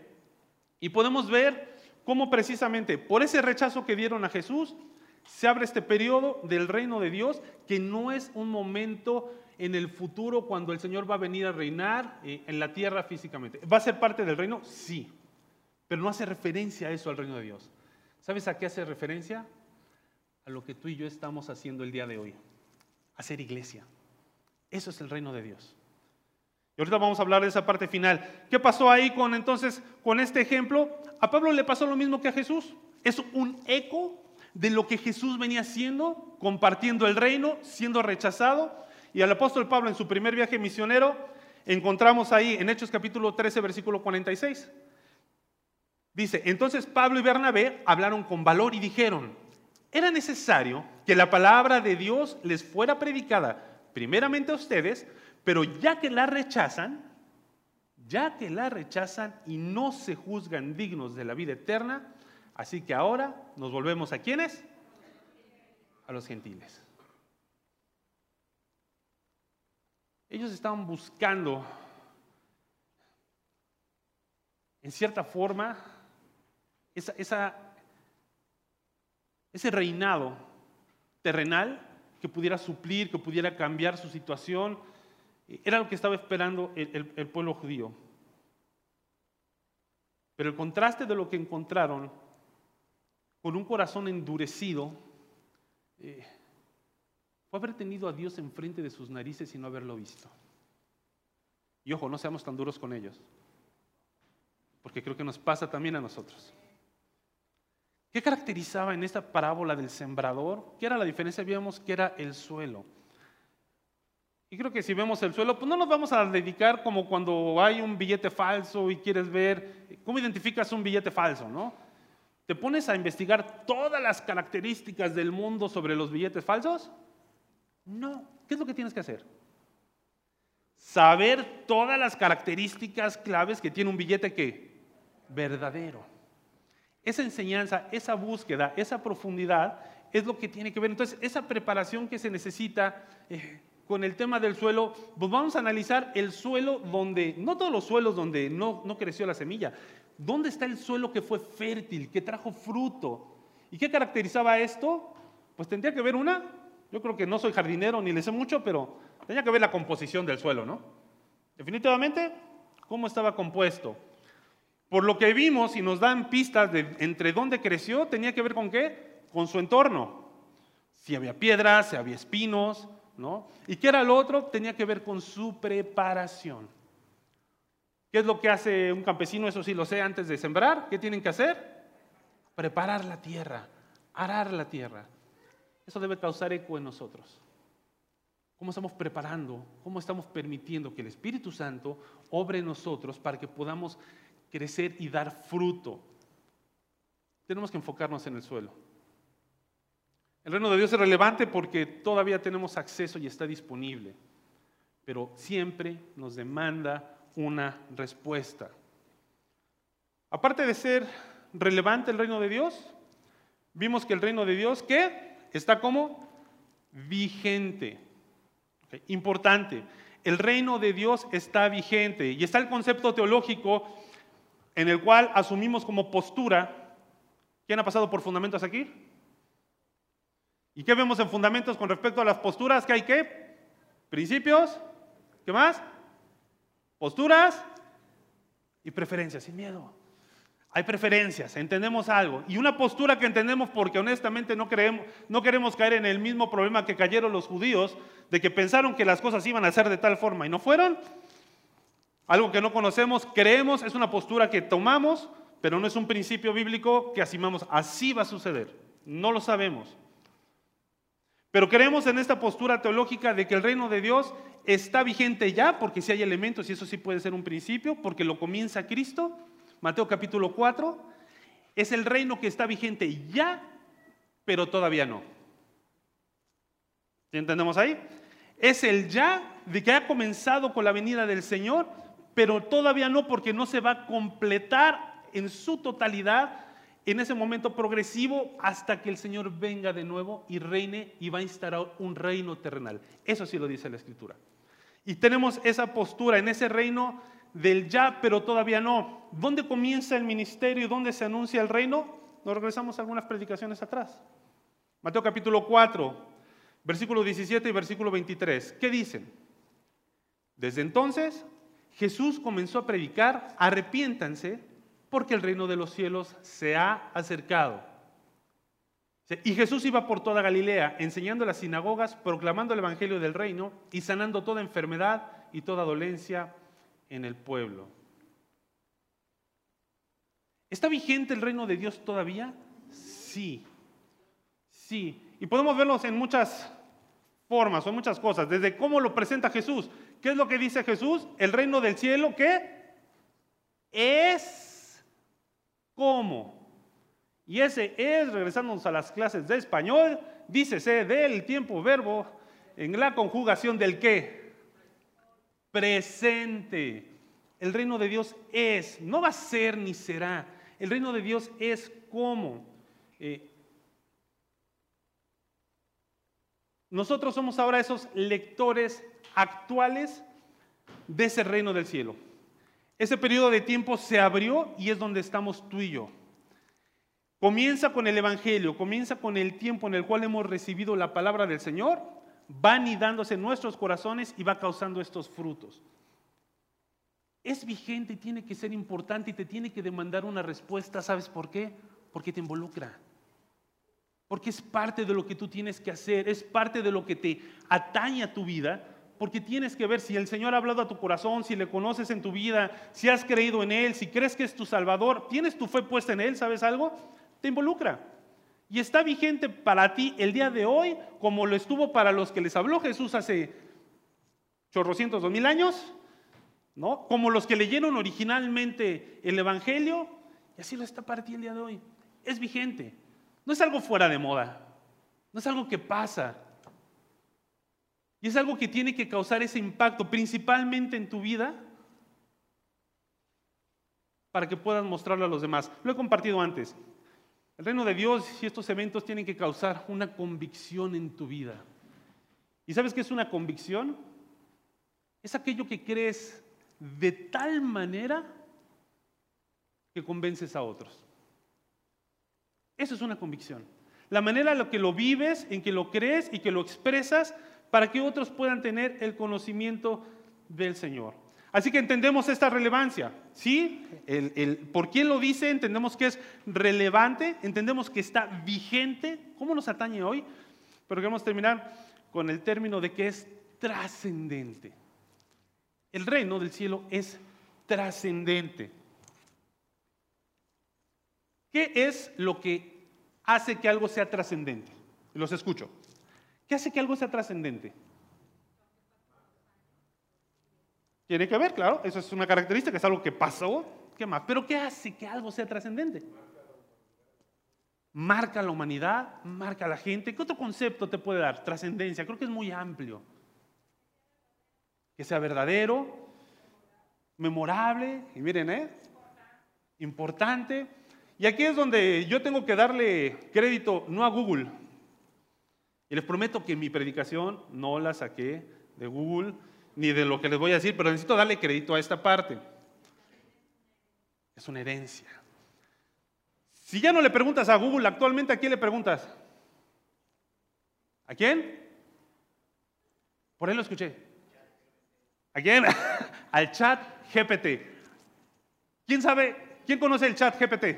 y podemos ver cómo precisamente por ese rechazo que dieron a Jesús, se abre este periodo del reino de Dios, que no es un momento en el futuro cuando el Señor va a venir a reinar eh, en la tierra físicamente. ¿Va a ser parte del reino? Sí, pero no hace referencia a eso al reino de Dios. ¿Sabes a qué hace referencia? A lo que tú y yo estamos haciendo el día de hoy, hacer iglesia. Eso es el reino de Dios. Y ahorita vamos a hablar de esa parte final. ¿Qué pasó ahí con entonces con este ejemplo? A Pablo le pasó lo mismo que a Jesús. Es un eco de lo que Jesús venía haciendo, compartiendo el reino, siendo rechazado y al apóstol Pablo en su primer viaje misionero, encontramos ahí en Hechos capítulo 13, versículo 46. Dice, entonces Pablo y Bernabé hablaron con valor y dijeron, era necesario que la palabra de Dios les fuera predicada primeramente a ustedes, pero ya que la rechazan, ya que la rechazan y no se juzgan dignos de la vida eterna, así que ahora nos volvemos a quienes? A los gentiles. Ellos estaban buscando, en cierta forma, ese reinado terrenal que pudiera suplir, que pudiera cambiar su situación. Era lo que estaba esperando el, pueblo judío. Pero el contraste de lo que encontraron con un corazón endurecido eh, fue haber tenido a Dios enfrente de sus narices y no haberlo visto. Y ojo, no seamos tan duros con ellos, porque creo que nos pasa también a nosotros. ¿Qué caracterizaba en esta parábola del sembrador? ¿Qué era la diferencia? Vimos que era el suelo. Y creo que si vemos el suelo, pues no nos vamos a dedicar como cuando hay un billete falso y quieres ver cómo identificas un billete falso, ¿no? Te pones a investigar todas las características del mundo sobre los billetes falsos no. ¿Qué es lo que tienes que hacer? Saber todas las características claves que tiene un billete que verdadero. Esa enseñanza, esa búsqueda, esa profundidad es lo que tiene que ver. Entonces, esa preparación que se necesita eh, con el tema del suelo, pues vamos a analizar el suelo donde, no todos los suelos donde no, no creció la semilla, ¿dónde está el suelo que fue fértil, que trajo fruto? ¿Y qué caracterizaba esto? Pues tendría que ver una yo creo que no soy jardinero ni le sé mucho, pero tenía que ver la composición del suelo, ¿no? Definitivamente, cómo estaba compuesto. Por lo que vimos y nos dan pistas de entre dónde creció, tenía que ver con qué? Con su entorno. Si había piedras, si había espinos, ¿no? ¿Y qué era lo otro? Tenía que ver con su preparación. ¿Qué es lo que hace un campesino? Eso sí lo sé antes de sembrar. ¿Qué tienen que hacer? Preparar la tierra, arar la tierra. Eso debe causar eco en nosotros. ¿Cómo estamos preparando? ¿Cómo estamos permitiendo que el Espíritu Santo obre en nosotros para que podamos crecer y dar fruto? Tenemos que enfocarnos en el suelo. El reino de Dios es relevante porque todavía tenemos acceso y está disponible, pero siempre nos demanda una respuesta. Aparte de ser relevante el reino de Dios, vimos que el reino de Dios, ¿qué? está como vigente. Importante. El reino de Dios está vigente y está el concepto teológico en el cual asumimos como postura. ¿Quién ha pasado por fundamentos aquí? ¿Y qué vemos en fundamentos con respecto a las posturas? ¿Qué hay qué? Principios. ¿Qué más? Posturas y preferencias, sin miedo. Hay preferencias, entendemos algo. Y una postura que entendemos porque honestamente no, no queremos caer en el mismo problema que cayeron los judíos, de que pensaron que las cosas iban a ser de tal forma y no fueron. Algo que no conocemos, creemos, es una postura que tomamos, pero no es un principio bíblico que asimamos. Así va a suceder. No lo sabemos. Pero creemos en esta postura teológica de que el reino de Dios está vigente ya, porque si hay elementos, y eso sí puede ser un principio, porque lo comienza Cristo Mateo capítulo 4, es el reino que está vigente ya pero todavía no. ¿Sí entendemos ahí? Es el ya de que ha comenzado con la venida del Señor, pero todavía no porque no se va a completar en su totalidad en ese momento progresivo hasta que el Señor venga de nuevo y reine y va a instaurar un reino terrenal. Eso sí lo dice la Escritura. Y tenemos esa postura en ese reino del ya, pero todavía no. ¿Dónde comienza el ministerio y dónde se anuncia el reino? Nos regresamos a algunas predicaciones atrás. Mateo capítulo 4, versículo 17 y versículo 23. ¿Qué dicen? Desde entonces Jesús comenzó a predicar, arrepiéntanse porque el reino de los cielos se ha acercado. Y Jesús iba por toda Galilea, enseñando en las sinagogas, proclamando el evangelio del reino y sanando toda enfermedad y toda dolencia en el pueblo. ¿Está vigente el reino de Dios todavía? Sí, sí. Y podemos verlos en muchas formas o muchas cosas, desde cómo lo presenta Jesús. ¿Qué es lo que dice Jesús? El reino del cielo, ¿qué? Es como. Y ese es, regresándonos a las clases de español, dícese del tiempo verbo en la conjugación del qué? Presente. El reino de Dios es, no va a ser ni será. El reino de Dios es como. Eh, nosotros somos ahora esos lectores actuales de ese reino del cielo. Ese periodo de tiempo se abrió y es donde estamos tú y yo. Comienza con el Evangelio, comienza con el tiempo en el cual hemos recibido la palabra del Señor, va anidándose en nuestros corazones y va causando estos frutos es vigente y tiene que ser importante y te tiene que demandar una respuesta. ¿Sabes por qué? Porque te involucra. Porque es parte de lo que tú tienes que hacer, es parte de lo que te atañe a tu vida, porque tienes que ver si el Señor ha hablado a tu corazón, si le conoces en tu vida, si has creído en Él, si crees que es tu Salvador, tienes tu fe puesta en Él, ¿sabes algo? Te involucra. Y está vigente para ti el día de hoy, como lo estuvo para los que les habló Jesús hace chorrocientos dos mil años, como los que leyeron originalmente el Evangelio, y así lo está para ti el día de hoy. Es vigente. No es algo fuera de moda. No es algo que pasa. Y es algo que tiene que causar ese impacto, principalmente en tu vida, para que puedas mostrarlo a los demás. Lo he compartido antes. El reino de Dios y estos eventos tienen que causar una convicción en tu vida. ¿Y sabes qué es una convicción? Es aquello que crees de tal manera que convences a otros. Eso es una convicción. La manera en la que lo vives, en que lo crees y que lo expresas para que otros puedan tener el conocimiento del Señor. Así que entendemos esta relevancia, ¿sí? Por quién lo dice, entendemos que es relevante, entendemos que está vigente. ¿Cómo nos atañe hoy? Pero queremos terminar con el término de que es trascendente. El reino del cielo es trascendente. ¿Qué es lo que hace que algo sea trascendente? Los escucho. ¿Qué hace que algo sea trascendente? Tiene que ver, claro, eso es una característica, es algo que pasó. ¿Qué más? Pero ¿qué hace que algo sea trascendente? Marca la humanidad, marca la gente. ¿Qué otro concepto te puede dar? Trascendencia, creo que es muy amplio que sea verdadero, memorable, y miren, ¿eh? Importante. Y aquí es donde yo tengo que darle crédito no a Google. Y les prometo que mi predicación no la saqué de Google ni de lo que les voy a decir, pero necesito darle crédito a esta parte. Es una herencia. Si ya no le preguntas a Google, actualmente a quién le preguntas? ¿A quién? Por ahí lo escuché. ¿A quién? Al chat GPT. ¿Quién sabe? ¿Quién conoce el chat GPT?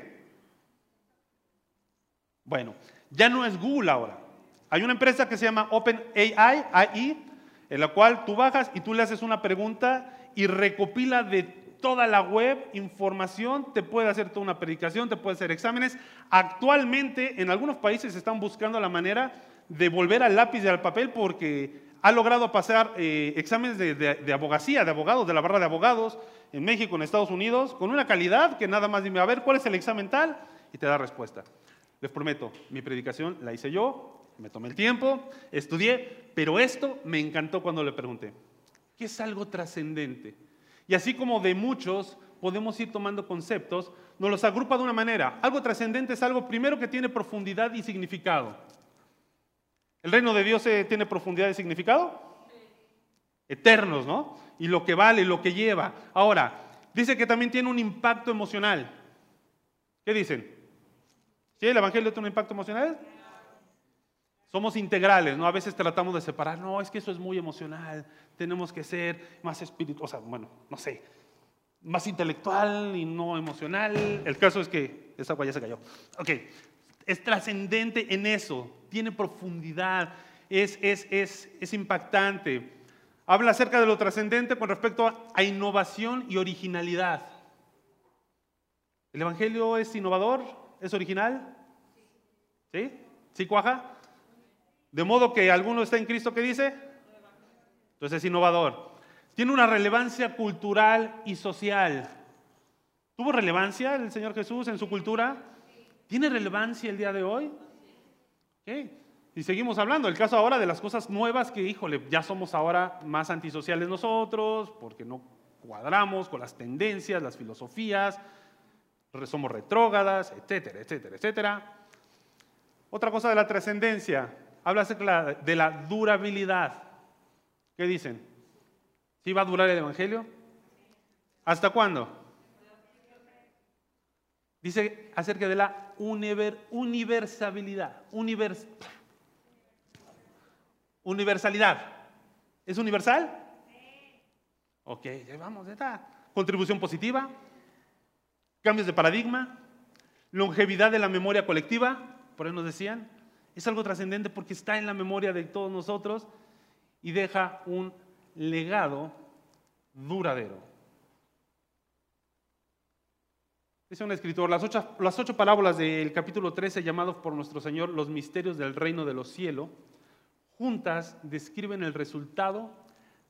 Bueno, ya no es Google ahora. Hay una empresa que se llama OpenAI, AI, en la cual tú bajas y tú le haces una pregunta y recopila de toda la web información, te puede hacer toda una predicación, te puede hacer exámenes. Actualmente en algunos países están buscando la manera de volver al lápiz y al papel porque ha logrado pasar eh, exámenes de, abogacía, de abogados, de la barra de abogados en México, en Estados Unidos, con una calidad que nada más dime, a ver, ¿cuál es el examen tal? Y te da respuesta. Les prometo, mi predicación la hice yo, me tomé el tiempo, estudié, pero esto me encantó cuando le pregunté, ¿qué es algo trascendente? Y así como de muchos podemos ir tomando conceptos, nos los agrupa de una manera. Algo trascendente es algo primero que tiene profundidad y significado. ¿El reino de Dios eh, tiene profundidad y significado? Eternos, ¿no? Y lo que vale, lo que lleva. Ahora, dice que también tiene un impacto emocional. ¿Qué dicen? ¿Sí? ¿El Evangelio tiene un impacto emocional? Somos integrales, ¿no? A veces tratamos de separar, no, es que eso es muy emocional, tenemos que ser más espiritual, o sea, bueno, no sé, más intelectual y no emocional. El caso es que esa agua ya se cayó. Ok, es trascendente en eso, tiene profundidad, es, es, es, es impactante. Habla acerca de lo trascendente con respecto a innovación y originalidad. ¿El Evangelio es innovador? ¿Es original? ¿Sí? ¿Sí cuaja? De modo que alguno está en Cristo que dice, entonces es innovador. Tiene una relevancia cultural y social. ¿Tuvo relevancia el Señor Jesús en su cultura? ¿Tiene relevancia el día de hoy? Y seguimos hablando, el caso ahora de las cosas nuevas que, híjole, ya somos ahora más antisociales nosotros, porque no cuadramos con las tendencias, las filosofías, somos retrógadas, etcétera, etcétera, etcétera. Otra cosa de la trascendencia, habla de la durabilidad. ¿Qué dicen? ¿Sí va a durar el Evangelio? ¿Hasta cuándo? Dice acerca de la universalidad. universalidad. ¿Es universal? Ok, ya vamos, ya está. Contribución positiva, cambios de paradigma, longevidad de la memoria colectiva, por ahí nos decían, es algo trascendente porque está en la memoria de todos nosotros y deja un legado duradero. Dice un escritor, las ocho, las ocho parábolas del capítulo 13 llamados por nuestro Señor los misterios del reino de los cielos, juntas describen el resultado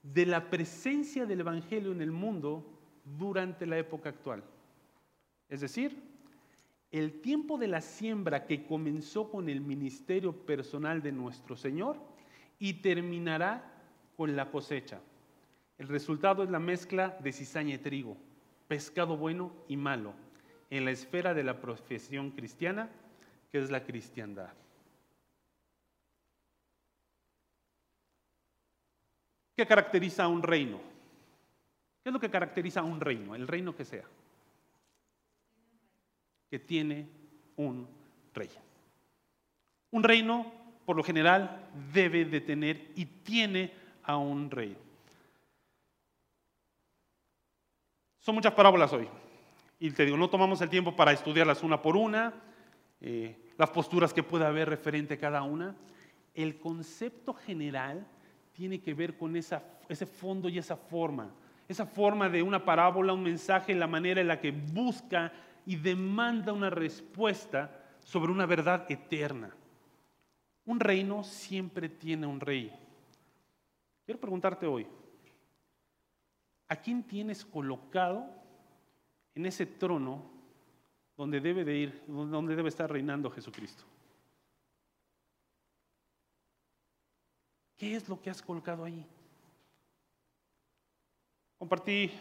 de la presencia del Evangelio en el mundo durante la época actual. Es decir, el tiempo de la siembra que comenzó con el ministerio personal de nuestro Señor y terminará con la cosecha. El resultado es la mezcla de cizaña y trigo, pescado bueno y malo, en la esfera de la profesión cristiana, que es la cristiandad. ¿Qué caracteriza a un reino? ¿Qué es lo que caracteriza a un reino? El reino que sea que tiene un rey. Un reino, por lo general, debe de tener y tiene a un rey. Son muchas parábolas hoy. Y te digo, no tomamos el tiempo para estudiarlas una por una, eh, las posturas que pueda haber referente a cada una. El concepto general tiene que ver con ese fondo y esa forma. Esa forma de una parábola, un mensaje, la manera en la que busca y demanda una respuesta sobre una verdad eterna. Un reino siempre tiene un rey. Quiero preguntarte hoy, ¿a quién tienes colocado en ese trono donde debe de ir, donde debe estar reinando Jesucristo? ¿Qué es lo que has colocado ahí? Compartí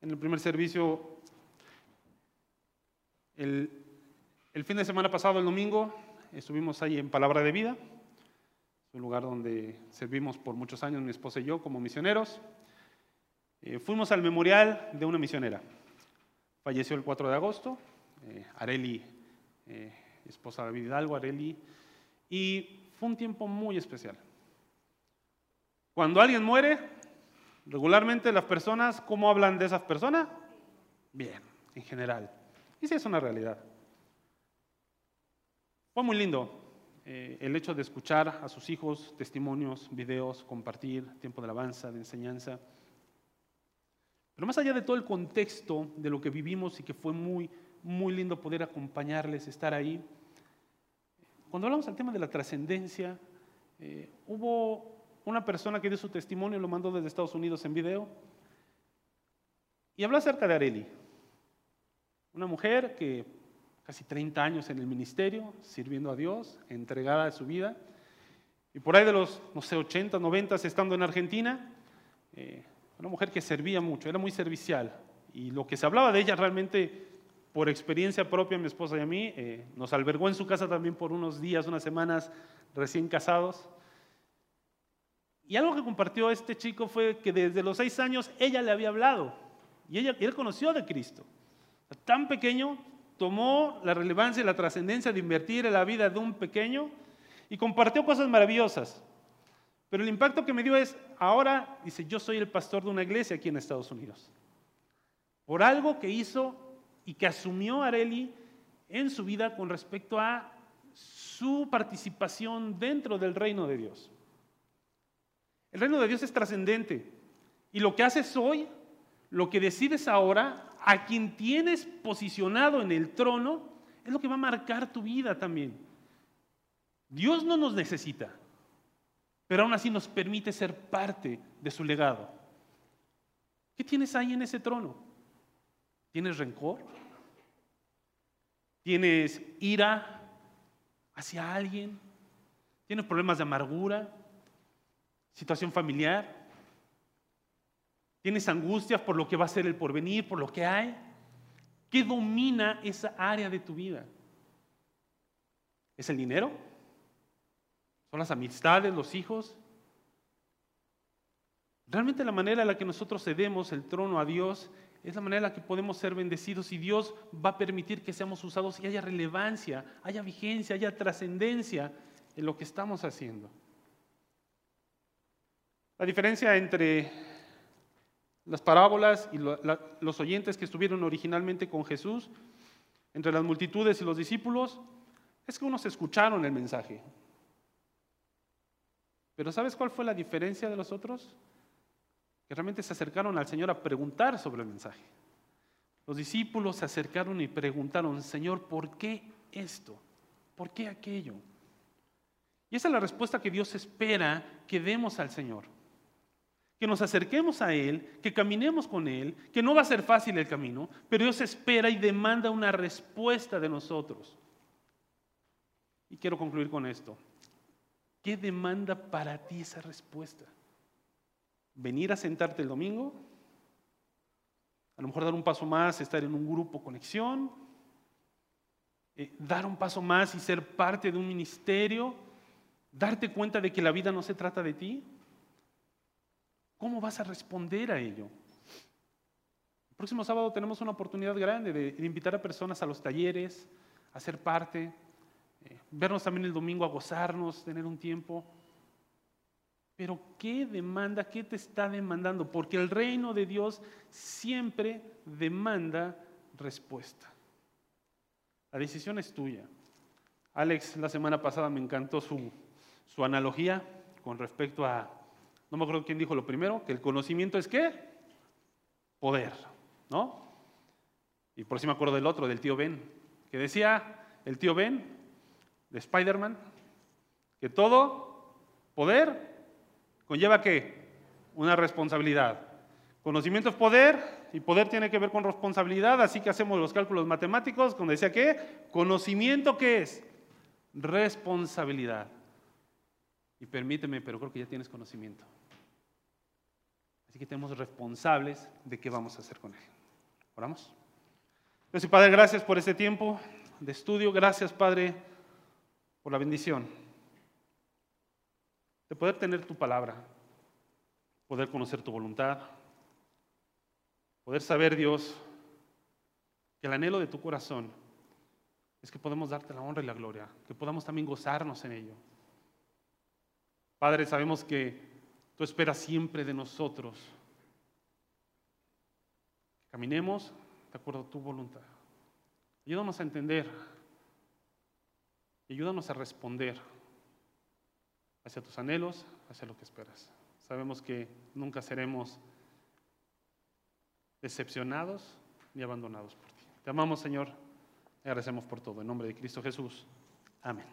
en el primer servicio el, fin de semana pasado, el domingo, estuvimos ahí en Palabra de Vida, un lugar donde servimos por muchos años mi esposa y yo como misioneros. Eh, fuimos al memorial de una misionera. Falleció el 4 de agosto, eh, Areli, eh, esposa de David Hidalgo, Areli, y fue un tiempo muy especial. Cuando alguien muere, regularmente las personas, ¿cómo hablan de esas personas? Bien, en general. Y sí es una realidad. Fue muy lindo eh, el hecho de escuchar a sus hijos testimonios, videos, compartir tiempo de alabanza, de enseñanza. Pero más allá de todo el contexto de lo que vivimos y que fue muy, muy lindo poder acompañarles, estar ahí, cuando hablamos del tema de la trascendencia, eh, hubo una persona que dio su testimonio, lo mandó desde Estados Unidos en video, y habló acerca de Areli. Una mujer que casi 30 años en el ministerio, sirviendo a Dios, entregada a su vida. Y por ahí de los, no sé, 80, 90, estando en Argentina, eh, una mujer que servía mucho, era muy servicial. Y lo que se hablaba de ella realmente, por experiencia propia, mi esposa y a mí, eh, nos albergó en su casa también por unos días, unas semanas, recién casados. Y algo que compartió este chico fue que desde los seis años ella le había hablado y ella, él conoció de Cristo. Tan pequeño, tomó la relevancia y la trascendencia de invertir en la vida de un pequeño y compartió cosas maravillosas. Pero el impacto que me dio es, ahora, dice, yo soy el pastor de una iglesia aquí en Estados Unidos. Por algo que hizo y que asumió Areli en su vida con respecto a su participación dentro del reino de Dios. El reino de Dios es trascendente. Y lo que haces hoy, lo que decides ahora, a quien tienes posicionado en el trono, es lo que va a marcar tu vida también. Dios no nos necesita, pero aún así nos permite ser parte de su legado. ¿Qué tienes ahí en ese trono? ¿Tienes rencor? ¿Tienes ira hacia alguien? ¿Tienes problemas de amargura? situación familiar, tienes angustias por lo que va a ser el porvenir, por lo que hay. ¿Qué domina esa área de tu vida? ¿Es el dinero? ¿Son las amistades, los hijos? Realmente la manera en la que nosotros cedemos el trono a Dios es la manera en la que podemos ser bendecidos y Dios va a permitir que seamos usados y haya relevancia, haya vigencia, haya trascendencia en lo que estamos haciendo. La diferencia entre las parábolas y los oyentes que estuvieron originalmente con Jesús, entre las multitudes y los discípulos, es que unos escucharon el mensaje. Pero ¿sabes cuál fue la diferencia de los otros? Que realmente se acercaron al Señor a preguntar sobre el mensaje. Los discípulos se acercaron y preguntaron, Señor, ¿por qué esto? ¿Por qué aquello? Y esa es la respuesta que Dios espera que demos al Señor que nos acerquemos a Él, que caminemos con Él, que no va a ser fácil el camino, pero Dios espera y demanda una respuesta de nosotros. Y quiero concluir con esto. ¿Qué demanda para ti esa respuesta? ¿Venir a sentarte el domingo? A lo mejor dar un paso más, estar en un grupo conexión, eh, dar un paso más y ser parte de un ministerio, darte cuenta de que la vida no se trata de ti. ¿Cómo vas a responder a ello? El próximo sábado tenemos una oportunidad grande de, invitar a personas a los talleres, a ser parte, eh, vernos también el domingo a gozarnos, tener un tiempo. Pero ¿qué demanda? ¿Qué te está demandando? Porque el reino de Dios siempre demanda respuesta. La decisión es tuya. Alex la semana pasada me encantó su, su analogía con respecto a no me acuerdo quién dijo lo primero, que el conocimiento es qué? Poder, ¿no? Y por si me acuerdo del otro, del tío Ben, que decía el tío Ben de Spider-Man, que todo poder conlleva qué? Una responsabilidad. Conocimiento es poder y poder tiene que ver con responsabilidad, así que hacemos los cálculos matemáticos, cuando decía que conocimiento qué es? Responsabilidad. Y permíteme, pero creo que ya tienes conocimiento. Así que tenemos responsables de qué vamos a hacer con él. Oramos. Dios y Padre, gracias por este tiempo de estudio. Gracias, Padre, por la bendición de poder tener tu palabra, poder conocer tu voluntad, poder saber, Dios, que el anhelo de tu corazón es que podemos darte la honra y la gloria, que podamos también gozarnos en ello. Padre, sabemos que Tú esperas siempre de nosotros caminemos de acuerdo a tu voluntad. Ayúdanos a entender y ayúdanos a responder hacia tus anhelos, hacia lo que esperas. Sabemos que nunca seremos decepcionados ni abandonados por ti. Te amamos, Señor. Agradecemos por todo. En nombre de Cristo Jesús. Amén.